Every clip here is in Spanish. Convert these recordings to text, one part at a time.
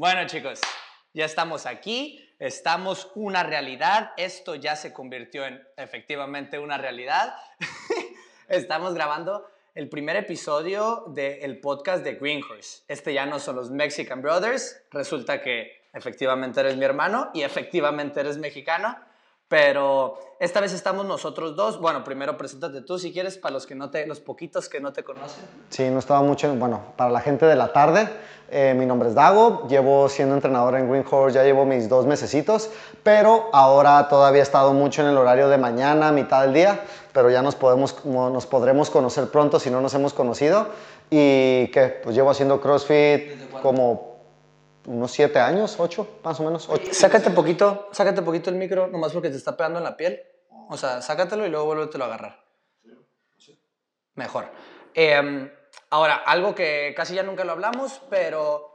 Bueno, chicos, ya estamos aquí, estamos una realidad, esto ya se convirtió en efectivamente una realidad. estamos grabando el primer episodio del podcast de Greenhorse. Este ya no son los Mexican Brothers, resulta que efectivamente eres mi hermano y efectivamente eres mexicano. Pero esta vez estamos nosotros dos. Bueno, primero preséntate tú si quieres para los que no te, los poquitos que no te conocen. Sí, no estaba mucho, bueno, para la gente de la tarde, eh, mi nombre es Dago, llevo siendo entrenador en Green Horse, ya llevo mis dos mesecitos, pero ahora todavía he estado mucho en el horario de mañana, mitad del día, pero ya nos, podemos, nos podremos conocer pronto si no nos hemos conocido. Y que pues llevo haciendo CrossFit como unos siete años, ocho, más o menos. Ocho. Sácate poquito, sácate poquito el micro, nomás porque te está pegando en la piel. O sea, sácatelo y luego vuélvetelo a agarrar. Mejor. Em, ahora, algo que casi ya nunca lo hablamos, pero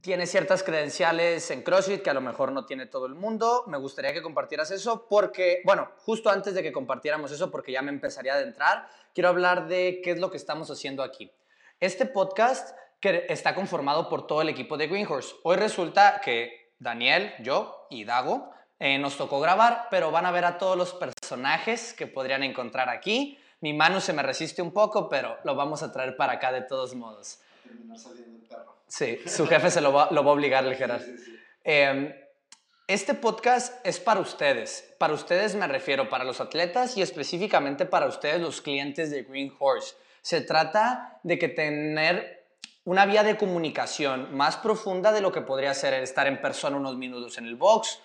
tiene ciertas credenciales en CrossFit que a lo mejor no tiene todo el mundo. Me gustaría que compartieras eso porque, bueno, justo antes de que compartiéramos eso, porque ya me empezaría a adentrar, quiero hablar de qué es lo que estamos haciendo aquí. Este podcast que está conformado por todo el equipo de Greenhorse. Hoy resulta que Daniel, yo y Dago eh, nos tocó grabar, pero van a ver a todos los personajes que podrían encontrar aquí. Mi Manu se me resiste un poco, pero lo vamos a traer para acá de todos modos. Sí, su jefe se lo va, lo va a obligar el Gerard. Em, este podcast es para ustedes. Para ustedes me refiero, para los atletas y específicamente para ustedes, los clientes de Green Horse. Se trata de que tener una vía de comunicación más profunda de lo que podría ser estar en persona unos minutos en el box,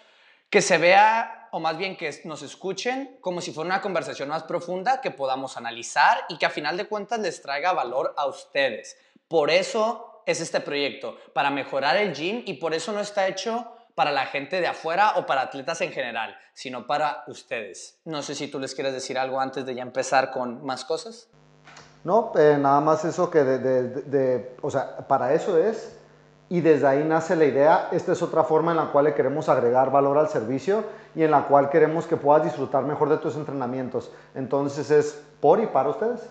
que se vea, o más bien que nos escuchen como si fuera una conversación más profunda que podamos analizar y que a final de cuentas les traiga valor a ustedes. Por eso es este proyecto, para mejorar el gym y por eso no está hecho para la gente de afuera o para atletas en general, sino para ustedes. No sé si tú les quieres decir algo antes de ya empezar con más cosas. No, eh, nada más eso que de, o sea, para eso es, y desde ahí nace la idea, esta es otra forma en la cual le queremos agregar valor al servicio y en la cual queremos que puedas disfrutar mejor de tus entrenamientos. Entonces es por y para ustedes.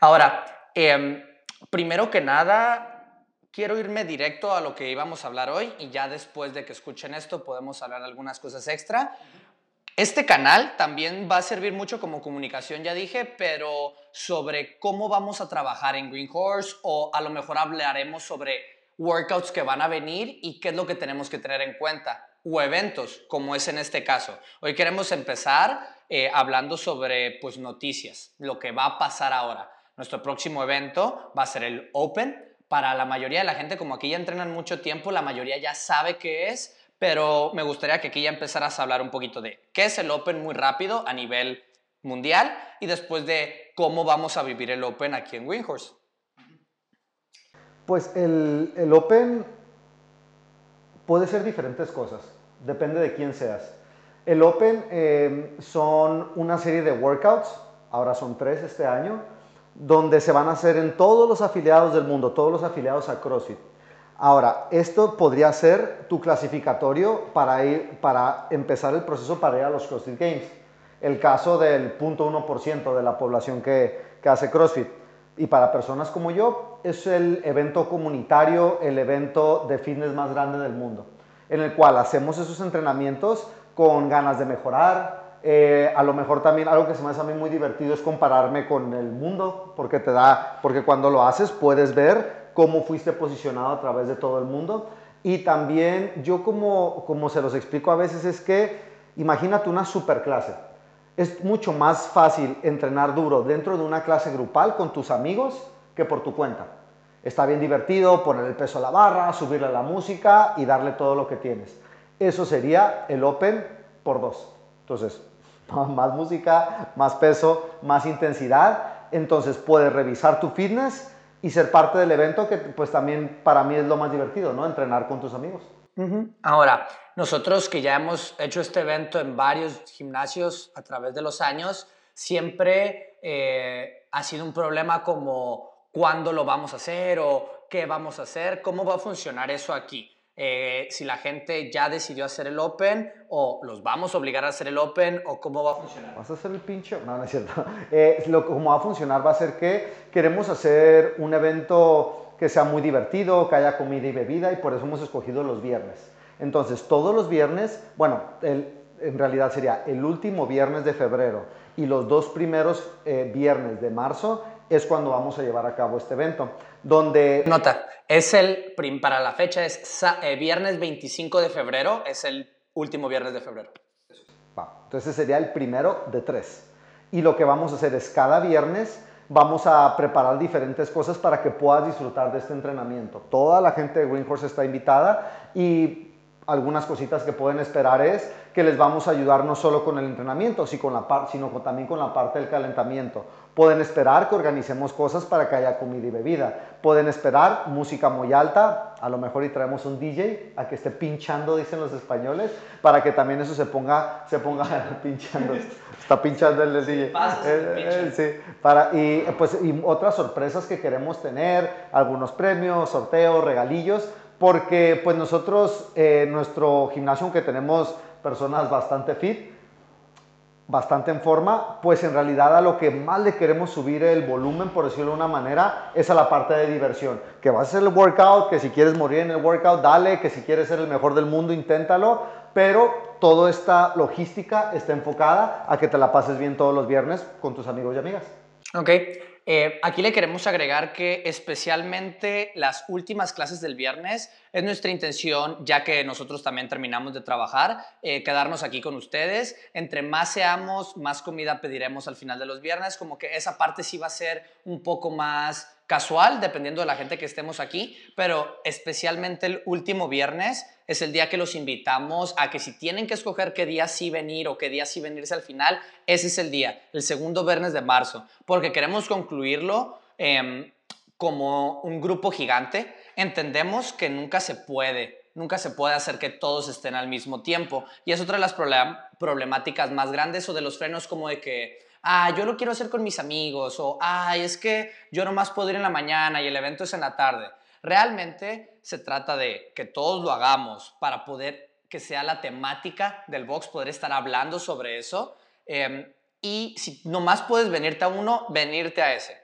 Ahora, em, primero que nada, quiero irme directo a lo que íbamos a hablar hoy y ya después de que escuchen esto podemos hablar algunas cosas extra. Este canal también va a servir mucho como comunicación, ya dije, pero sobre cómo vamos a trabajar en Green Horse o a lo mejor hablaremos sobre workouts que van a venir y qué es lo que tenemos que tener en cuenta o eventos, como es en este caso. Hoy queremos empezar eh, hablando sobre pues, noticias, lo que va a pasar ahora. Nuestro próximo evento va a ser el Open. Para la mayoría de la gente, como aquí ya entrenan mucho tiempo, la mayoría ya sabe qué es, pero me gustaría que aquí ya empezaras a hablar un poquito de qué es el Open muy rápido a nivel mundial y después de cómo vamos a vivir el Open aquí en Windhorse. Pues el, el Open puede ser diferentes cosas, depende de quién seas. El Open eh, son una serie de workouts, ahora son tres este año, donde se van a hacer en todos los afiliados del mundo, todos los afiliados a CrossFit. Ahora, esto podría ser tu clasificatorio para, ir, para empezar el proceso para ir a los CrossFit Games. El caso del 0.1% de la población que, que hace CrossFit. Y para personas como yo, es el evento comunitario, el evento de fitness más grande del mundo, en el cual hacemos esos entrenamientos con ganas de mejorar. Eh, a lo mejor también algo que se me hace a mí muy divertido es compararme con el mundo, porque te da, porque cuando lo haces puedes ver cómo fuiste posicionado a través de todo el mundo. Y también yo como, como se los explico a veces es que imagínate una superclase. Es mucho más fácil entrenar duro dentro de una clase grupal con tus amigos que por tu cuenta. Está bien divertido poner el peso a la barra, subirle la música y darle todo lo que tienes. Eso sería el Open por dos. Entonces, más música, más peso, más intensidad. Entonces puedes revisar tu fitness y ser parte del evento, que pues también para mí es lo más divertido, ¿no? Entrenar con tus amigos. Ahora, nosotros que ya hemos hecho este evento en varios gimnasios a través de los años, siempre eh, ha sido un problema como cuándo lo vamos a hacer o qué vamos a hacer, cómo va a funcionar eso aquí. Eh, si la gente ya decidió hacer el Open o los vamos a obligar a hacer el Open o cómo va a funcionar. ¿Vas a hacer el pincho? No, no es cierto. Eh, lo, cómo va a funcionar va a ser que queremos hacer un evento que sea muy divertido, que haya comida y bebida y por eso hemos escogido los viernes. Entonces, todos los viernes, bueno, en realidad sería el último viernes de febrero y los dos primeros eh, viernes de marzo es cuando vamos a llevar a cabo este evento, donde... Nota, es el, para la fecha es eh, viernes 25 de febrero, es el último viernes de febrero. entonces sería el primero de tres. Y lo que vamos a hacer es cada viernes vamos a preparar diferentes cosas para que puedas disfrutar de este entrenamiento. Toda la gente de Green Horse está invitada y algunas cositas que pueden esperar es que les vamos a ayudar no solo con el entrenamiento, sino, también con la parte del calentamiento. Pueden esperar que organicemos cosas para que haya comida y bebida. Pueden esperar música muy alta, a lo mejor y traemos un DJ a que esté pinchando, dicen los españoles, para que también eso se ponga, se ponga pinchando. Está pinchando el DJ. Eh, eh, sí, para, y, pues, y otras sorpresas que queremos tener, algunos premios, sorteos, regalillos porque pues nosotros, eh, nuestro gimnasio, aunque tenemos personas bastante fit, bastante en forma, pues en realidad a lo que más le queremos subir el volumen, por decirlo de una manera, es a la parte de diversión. Que vas a hacer el workout, que si quieres morir en el workout, dale, que si quieres ser el mejor del mundo, inténtalo, pero toda esta logística está enfocada a que te la pases bien todos los viernes con tus amigos y amigas. Ok. Eh, aquí le queremos agregar que especialmente las últimas clases del viernes es nuestra intención, ya que nosotros también terminamos de trabajar, eh, quedarnos aquí con ustedes. Entre más seamos, más comida pediremos al final de los viernes, como que esa parte sí va a ser un poco más casual, dependiendo de la gente que estemos aquí, pero especialmente el último viernes es el día que los invitamos a que si tienen que escoger qué día sí venir o qué día sí venirse al final, ese es el día, el segundo viernes de marzo, porque queremos concluirlo em, como un grupo gigante. Entendemos que nunca se puede, nunca se puede hacer que todos estén al mismo tiempo. Y es otra de las problemáticas más grandes o de los frenos como de que ah, yo lo quiero hacer con mis amigos, o, ay, es que yo nomás puedo ir en la mañana y el evento es en la tarde. Realmente se trata de que todos lo hagamos para poder que sea la temática del box, poder estar hablando sobre eso. Em, y si nomás puedes venirte a uno, venirte a ese.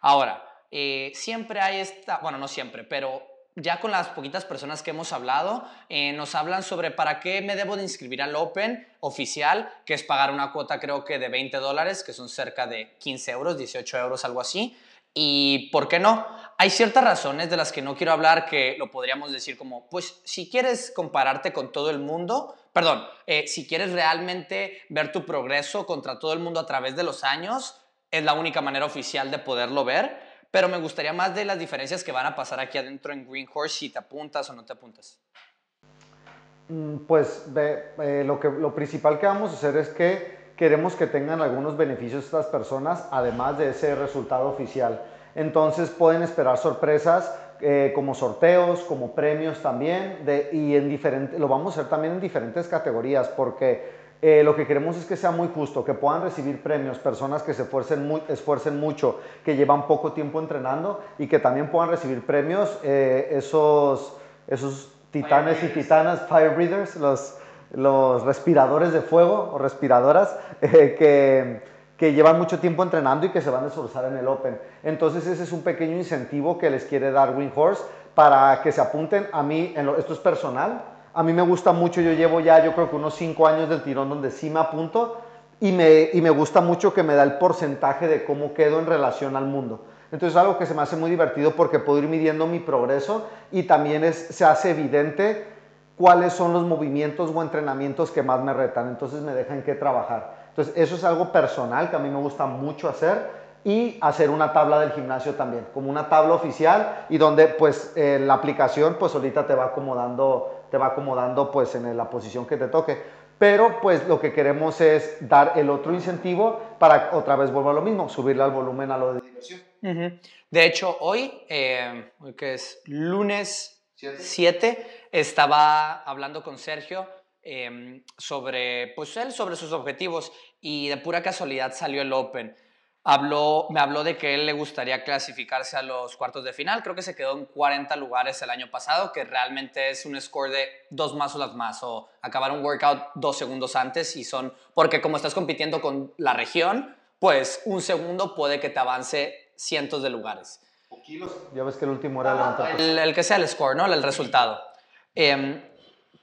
Ahora, eh, siempre hay esta, bueno, no siempre, pero ya con las poquitas personas que hemos hablado, eh, nos hablan sobre para qué me debo de inscribir al Open oficial, que es pagar una cuota creo que de 20 dólares, que son cerca de 15 euros, 18 euros, algo así. Y por qué no? Hay ciertas razones de las que no quiero hablar que lo podríamos decir como, pues si quieres compararte con todo el mundo, perdón, eh, si quieres realmente ver tu progreso contra todo el mundo a través de los años, es la única manera oficial de poderlo ver pero me gustaría más de las diferencias que van a pasar aquí adentro en Green Horse, si te apuntas o no te apuntas. Mm, pues eh, lo, que, lo principal que vamos a hacer es que queremos que tengan algunos beneficios estas personas, además de ese resultado oficial. Entonces pueden esperar sorpresas eh, como sorteos, como premios también, y en diferente, lo vamos a hacer también en diferentes categorías, porque eh, lo que queremos es que sea muy justo, que puedan recibir premios personas que se esfuercen, muy, esfuercen mucho, que llevan poco tiempo entrenando y que también puedan recibir premios eh, esos, esos titanes y titanas, fire breathers, los, los respiradores de fuego o respiradoras eh, que, que, llevan mucho tiempo entrenando y que se van a esforzar en el Open. Entonces ese es un pequeño incentivo que les quiere dar Wing Horse para que se apunten a mí, en esto es personal, a mí me gusta mucho, yo llevo ya yo creo que unos 5 años del tirón donde sí me apunto y me, y me gusta mucho que me da el porcentaje de cómo quedo en relación al mundo. Entonces es algo que se me hace muy divertido porque puedo ir midiendo mi progreso y también es, se hace evidente cuáles son los movimientos o entrenamientos que más me retan. Entonces me dejan que trabajar. Entonces eso es algo personal que a mí me gusta mucho hacer y hacer una tabla del gimnasio también, como una tabla oficial y donde pues eh, la aplicación pues ahorita te va acomodando te va acomodando pues en la posición que te toque. Pero pues lo que queremos es dar el otro incentivo para otra vez volver a lo mismo, subirle al volumen a lo de diversión. De hecho, hoy, eh, que es lunes 7, estaba hablando con Sergio em, sobre, pues él, sobre sus objetivos y de pura casualidad salió el Open habló, me habló de que él le gustaría clasificarse a los cuartos de final. Creo que se quedó en 40 lugares el año pasado, que realmente es un score de dos más o las más, o acabar un workout dos segundos antes y son, porque como estás compitiendo con la región, pues un segundo puede que te avance cientos de lugares. kilos. Ya ves que el último era levantar el, el, que sea el score, ¿no? El resultado. Em,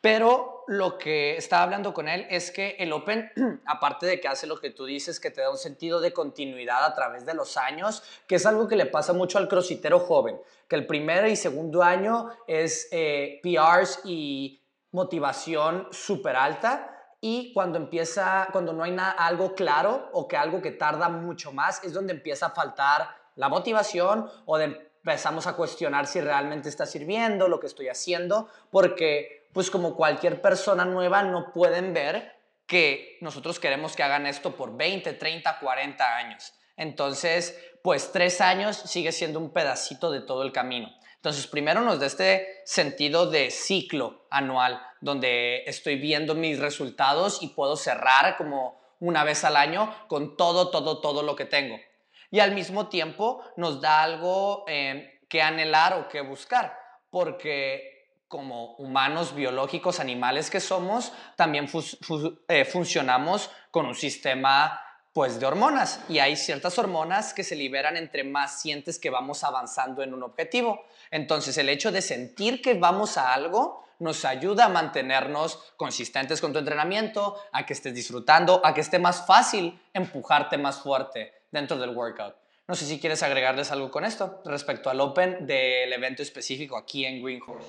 pero lo que estaba hablando con él es que el Open, aparte de que hace lo que tú dices, que te da un sentido de continuidad a través de los años, que es algo que le pasa mucho al crossfitero joven, que el primer y segundo año es eh, PRs y motivación súper alta, y cuando empieza, cuando no hay nada, algo claro o que algo que tarda mucho más, es donde empieza a faltar la motivación o empezamos a cuestionar si realmente está sirviendo lo que estoy haciendo, porque pues como cualquier persona nueva no pueden ver que nosotros queremos que hagan esto por 20, 30, 40 años. Entonces, pues tres años sigue siendo un pedacito de todo el camino. Entonces, primero nos da este sentido de ciclo anual, donde estoy viendo mis resultados y puedo cerrar como una vez al año con todo, todo, todo lo que tengo. Y al mismo tiempo nos da algo eh, que anhelar o que buscar, porque como humanos biológicos, animales que somos, también eh, funcionamos con un sistema pues de hormonas y hay ciertas hormonas que se liberan entre más sientes que vamos avanzando en un objetivo. Entonces el hecho de sentir que vamos a algo nos ayuda a mantenernos consistentes con tu entrenamiento, a que estés disfrutando, a que esté más fácil empujarte más fuerte dentro del workout. No sé si quieres agregarles algo con esto respecto al Open del evento específico aquí en Green Horse.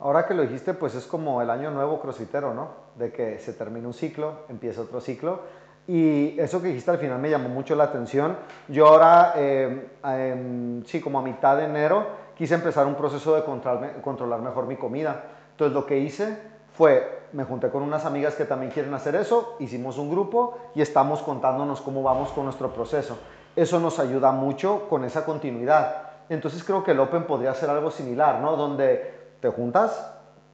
Ahora que lo dijiste, pues es como el año nuevo crossfitero, ¿no? De que se termina un ciclo, empieza otro ciclo y eso que dijiste al final me llamó mucho la atención. Yo ahora, eh, sí, como a mitad de enero, quise empezar un proceso de controlar mejor mi comida. Entonces lo que hice fue, me junté con unas amigas que también quieren hacer eso, hicimos un grupo y estamos contándonos cómo vamos con nuestro proceso. Eso nos ayuda mucho con esa continuidad. Entonces creo que el Open podría ser algo similar, ¿no? Donde te juntas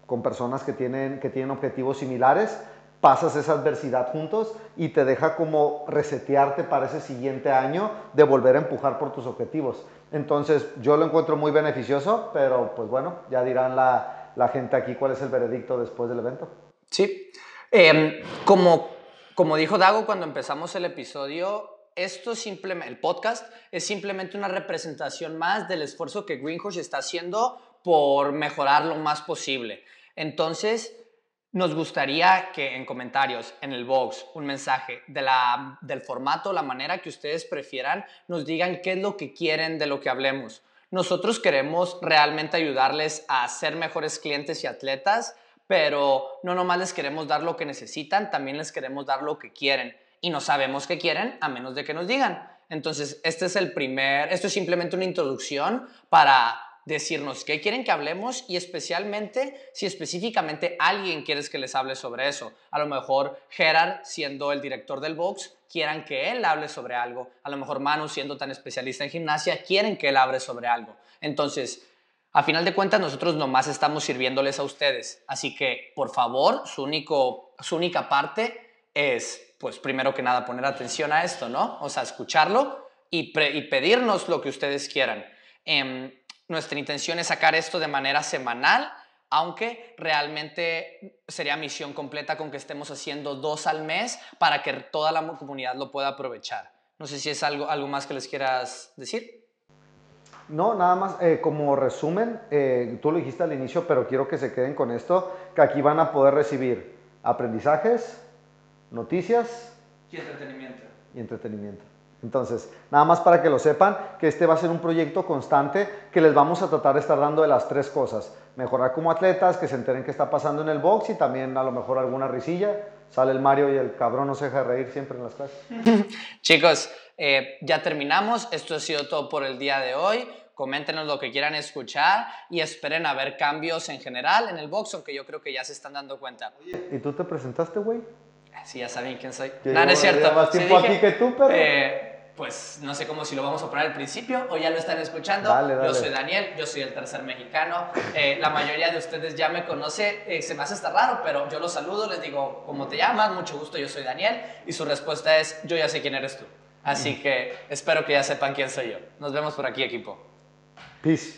con personas que tienen, que tienen objetivos similares, pasas esa adversidad juntos y te deja como resetearte para ese siguiente año de volver a empujar por tus objetivos. Entonces yo lo encuentro muy beneficioso, pero pues bueno, ya dirán la, la gente aquí cuál es el veredicto después del evento. Sí, em, como, como dijo Dago cuando empezamos el episodio, esto simplemente, el podcast es simplemente una representación más del esfuerzo que Greenhouse está haciendo por mejorar lo más posible. Entonces, nos gustaría que en comentarios, en el box, un mensaje de la, del formato, la manera que ustedes prefieran, nos digan qué es lo que quieren de lo que hablemos. Nosotros queremos realmente ayudarles a ser mejores clientes y atletas, pero no nomás les queremos dar lo que necesitan, también les queremos dar lo que quieren. Y no sabemos qué quieren a menos de que nos digan. Entonces, este es el primer, esto es simplemente una introducción para decirnos qué quieren que hablemos y especialmente si específicamente alguien quieres que les hable sobre eso. A lo mejor Gerard, siendo el director del box, quieran que él hable sobre algo. A lo mejor Manu, siendo tan especialista en gimnasia, quieren que él hable sobre algo. Entonces, a final de cuentas, nosotros nomás estamos sirviéndoles a ustedes. Así que, por favor, su, único, su única parte es, pues, primero que nada, poner atención a esto, ¿no? O sea, escucharlo y, y pedirnos lo que ustedes quieran. Eh, nuestra intención es sacar esto de manera semanal, aunque realmente sería misión completa con que estemos haciendo dos al mes para que toda la comunidad lo pueda aprovechar. No sé si es algo, algo más que les quieras decir. No, nada más eh, como resumen, eh, tú lo dijiste al inicio, pero quiero que se queden con esto, que aquí van a poder recibir aprendizajes, noticias y entretenimiento. Y entretenimiento. Entonces, nada más para que lo sepan, que este va a ser un proyecto constante que les vamos a tratar de estar dando de las tres cosas. Mejorar como atletas, que se enteren qué está pasando en el box y también a lo mejor alguna risilla. Sale el Mario y el cabrón no se deja de reír siempre en las clases. Chicos, eh, ya terminamos. Esto ha sido todo por el día de hoy. Coméntenos lo que quieran escuchar y esperen a ver cambios en general en el box, aunque yo creo que ya se están dando cuenta. ¿y tú te presentaste, güey? Sí, ya saben quién soy. No, no es cierto. más tiempo aquí que tú, pero... Eh, pues no sé cómo si lo vamos a poner al principio o ya lo están escuchando. Yo soy Daniel, yo soy el tercer mexicano. Eh, la mayoría de ustedes ya me conoce, eh, se me hace estar raro, pero yo los saludo, les digo, ¿cómo te llamas? Mucho gusto, yo soy Daniel. Y su respuesta es, yo ya sé quién eres tú. Así que espero que ya sepan quién soy yo. Nos vemos por aquí, equipo. Peace.